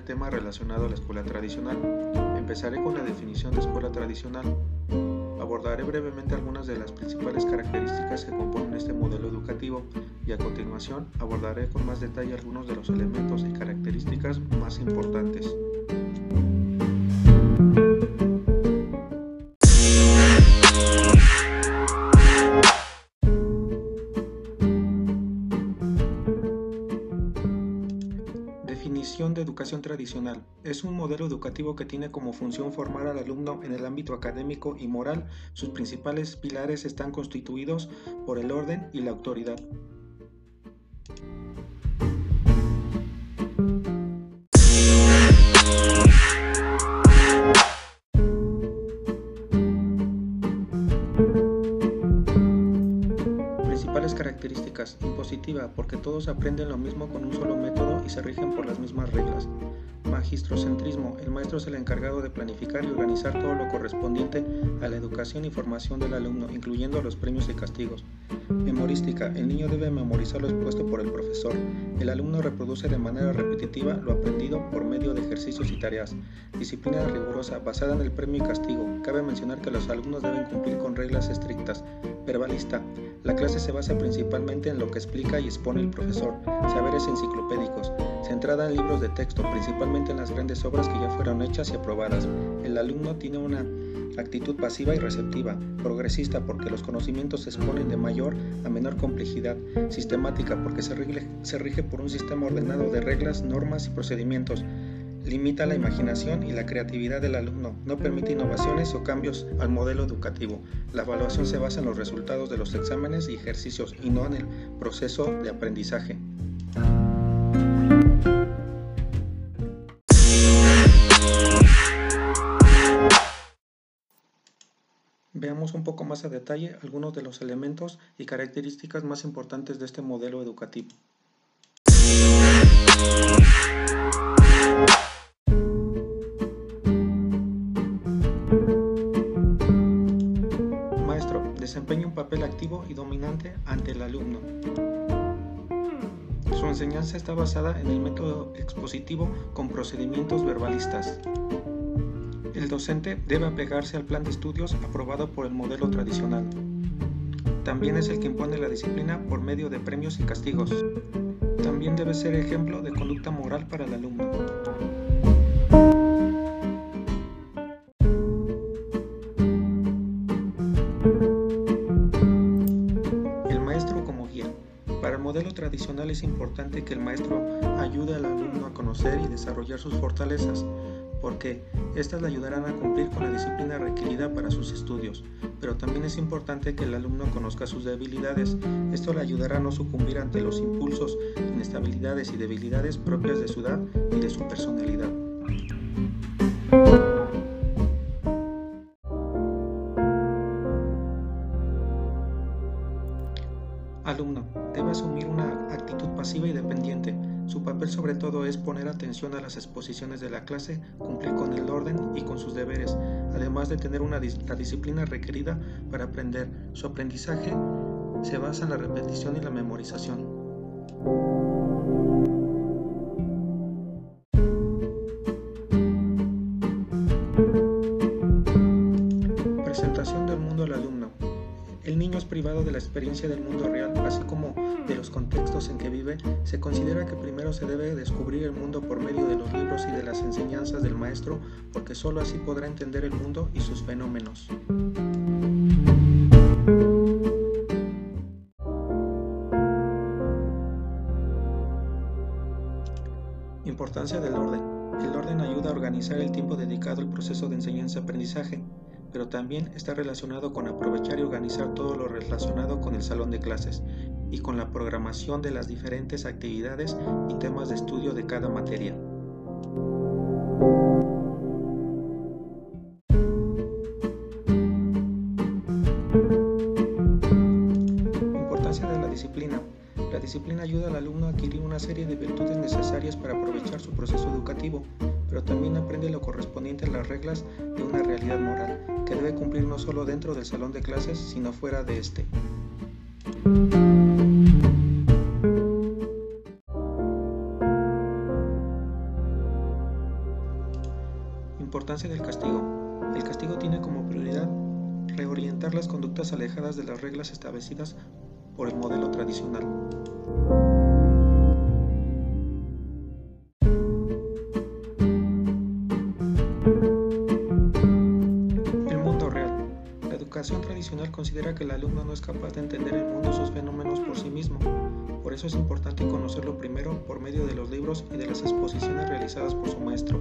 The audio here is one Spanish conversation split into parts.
tema relacionado a la escuela tradicional. Empezaré con la definición de escuela tradicional. Abordaré brevemente algunas de las principales características que componen este modelo educativo y a continuación abordaré con más detalle algunos de los elementos y características más importantes. Tradicional. Es un modelo educativo que tiene como función formar al alumno en el ámbito académico y moral. Sus principales pilares están constituidos por el orden y la autoridad. Porque todos aprenden lo mismo con un solo método y se rigen por las mismas reglas. Magistrocentrismo. El maestro es el encargado de planificar y organizar todo lo correspondiente a la educación y formación del alumno, incluyendo los premios y castigos. Memorística. El niño debe memorizar lo expuesto por el profesor. El alumno reproduce de manera repetitiva lo aprendido por medio de ejercicios y tareas. Disciplina rigurosa, basada en el premio y castigo. Cabe mencionar que los alumnos deben cumplir con reglas estrictas. Verbalista. La clase se basa principalmente en lo que explica y expone el profesor, saberes enciclopédicos, centrada en libros de texto, principalmente en las grandes obras que ya fueron hechas y aprobadas. El alumno tiene una actitud pasiva y receptiva, progresista porque los conocimientos se exponen de mayor a menor complejidad, sistemática porque se rige, se rige por un sistema ordenado de reglas, normas y procedimientos, limita la imaginación y la creatividad del alumno, no permite innovaciones o cambios al modelo educativo. La evaluación se basa en los resultados de los exámenes y ejercicios y no en el proceso de aprendizaje. Veamos un poco más a detalle algunos de los elementos y características más importantes de este modelo educativo. Dominante ante el alumno. Su enseñanza está basada en el método expositivo con procedimientos verbalistas. El docente debe apegarse al plan de estudios aprobado por el modelo tradicional. También es el que impone la disciplina por medio de premios y castigos. También debe ser ejemplo de conducta moral para el alumno. Tradicional es importante que el maestro ayude al alumno a conocer y desarrollar sus fortalezas, porque éstas le ayudarán a cumplir con la disciplina requerida para sus estudios, pero también es importante que el alumno conozca sus debilidades. Esto le ayudará a no sucumbir ante los impulsos, inestabilidades y debilidades propias de su edad y de su personalidad. Actitud pasiva y dependiente. Su papel sobre todo es poner atención a las exposiciones de la clase, cumplir con el orden y con sus deberes, además de tener una la disciplina requerida para aprender. Su aprendizaje se basa en la repetición y la memorización. Experiencia del mundo real, así como de los contextos en que vive. Se considera que primero se debe descubrir el mundo por medio de los libros y de las enseñanzas del maestro, porque sólo así podrá entender el mundo y sus fenómenos. Importancia del orden. El orden ayuda a organizar el tiempo dedicado al proceso de enseñanza-aprendizaje pero también está relacionado con aprovechar y organizar todo lo relacionado con el salón de clases y con la programación de las diferentes actividades y temas de estudio de cada materia. Importancia de la disciplina. La disciplina ayuda al alumno a adquirir una serie de virtudes necesarias para aprovechar su proceso educativo, pero también aprende lo correspondiente a las reglas de una realidad moral, que debe cumplir no solo dentro del salón de clases, sino fuera de este. Importancia del castigo. El castigo tiene como prioridad reorientar las conductas alejadas de las reglas establecidas por el modelo tradicional. Considera que el alumno no es capaz de entender el mundo y sus fenómenos por sí mismo. Por eso es importante conocerlo primero por medio de los libros y de las exposiciones realizadas por su maestro.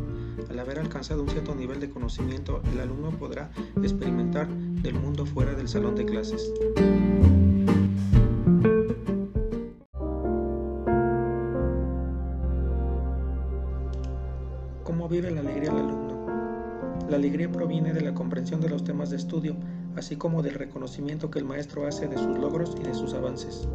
Al haber alcanzado un cierto nivel de conocimiento, el alumno podrá experimentar del mundo fuera del salón de clases. ¿Cómo vive la alegría el alumno? La alegría proviene de la comprensión de los temas de estudio, así como del reconocimiento que el maestro hace de sus logros y de sus avances.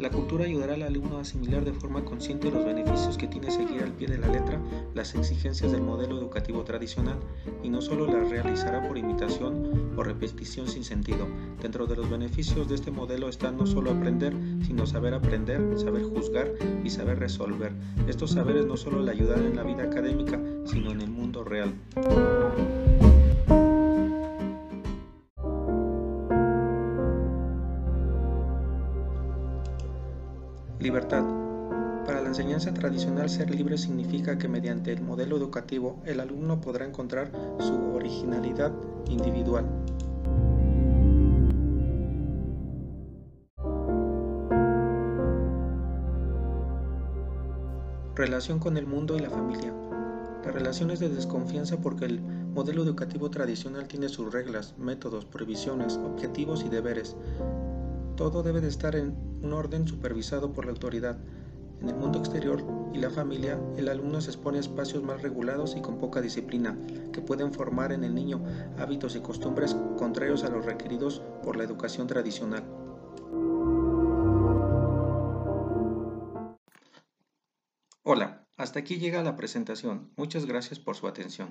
La cultura ayudará al alumno a asimilar de forma consciente los beneficios que tiene seguir al pie de la letra las exigencias del modelo educativo tradicional y no solo las realizará por imitación o repetición sin sentido. Dentro de los beneficios de este modelo está no solo aprender, sino saber aprender, saber juzgar y saber resolver. Estos saberes no solo le ayudarán en la vida académica, sino en el mundo real. Libertad. Para la enseñanza tradicional ser libre significa que mediante el modelo educativo el alumno podrá encontrar su originalidad individual. Relación con el mundo y la familia. La relación es de desconfianza porque el modelo educativo tradicional tiene sus reglas, métodos, prohibiciones, objetivos y deberes. Todo debe de estar en un orden supervisado por la autoridad. En el mundo exterior y la familia, el alumno se expone a espacios más regulados y con poca disciplina, que pueden formar en el niño hábitos y costumbres contrarios a los requeridos por la educación tradicional. Hola, hasta aquí llega la presentación. Muchas gracias por su atención.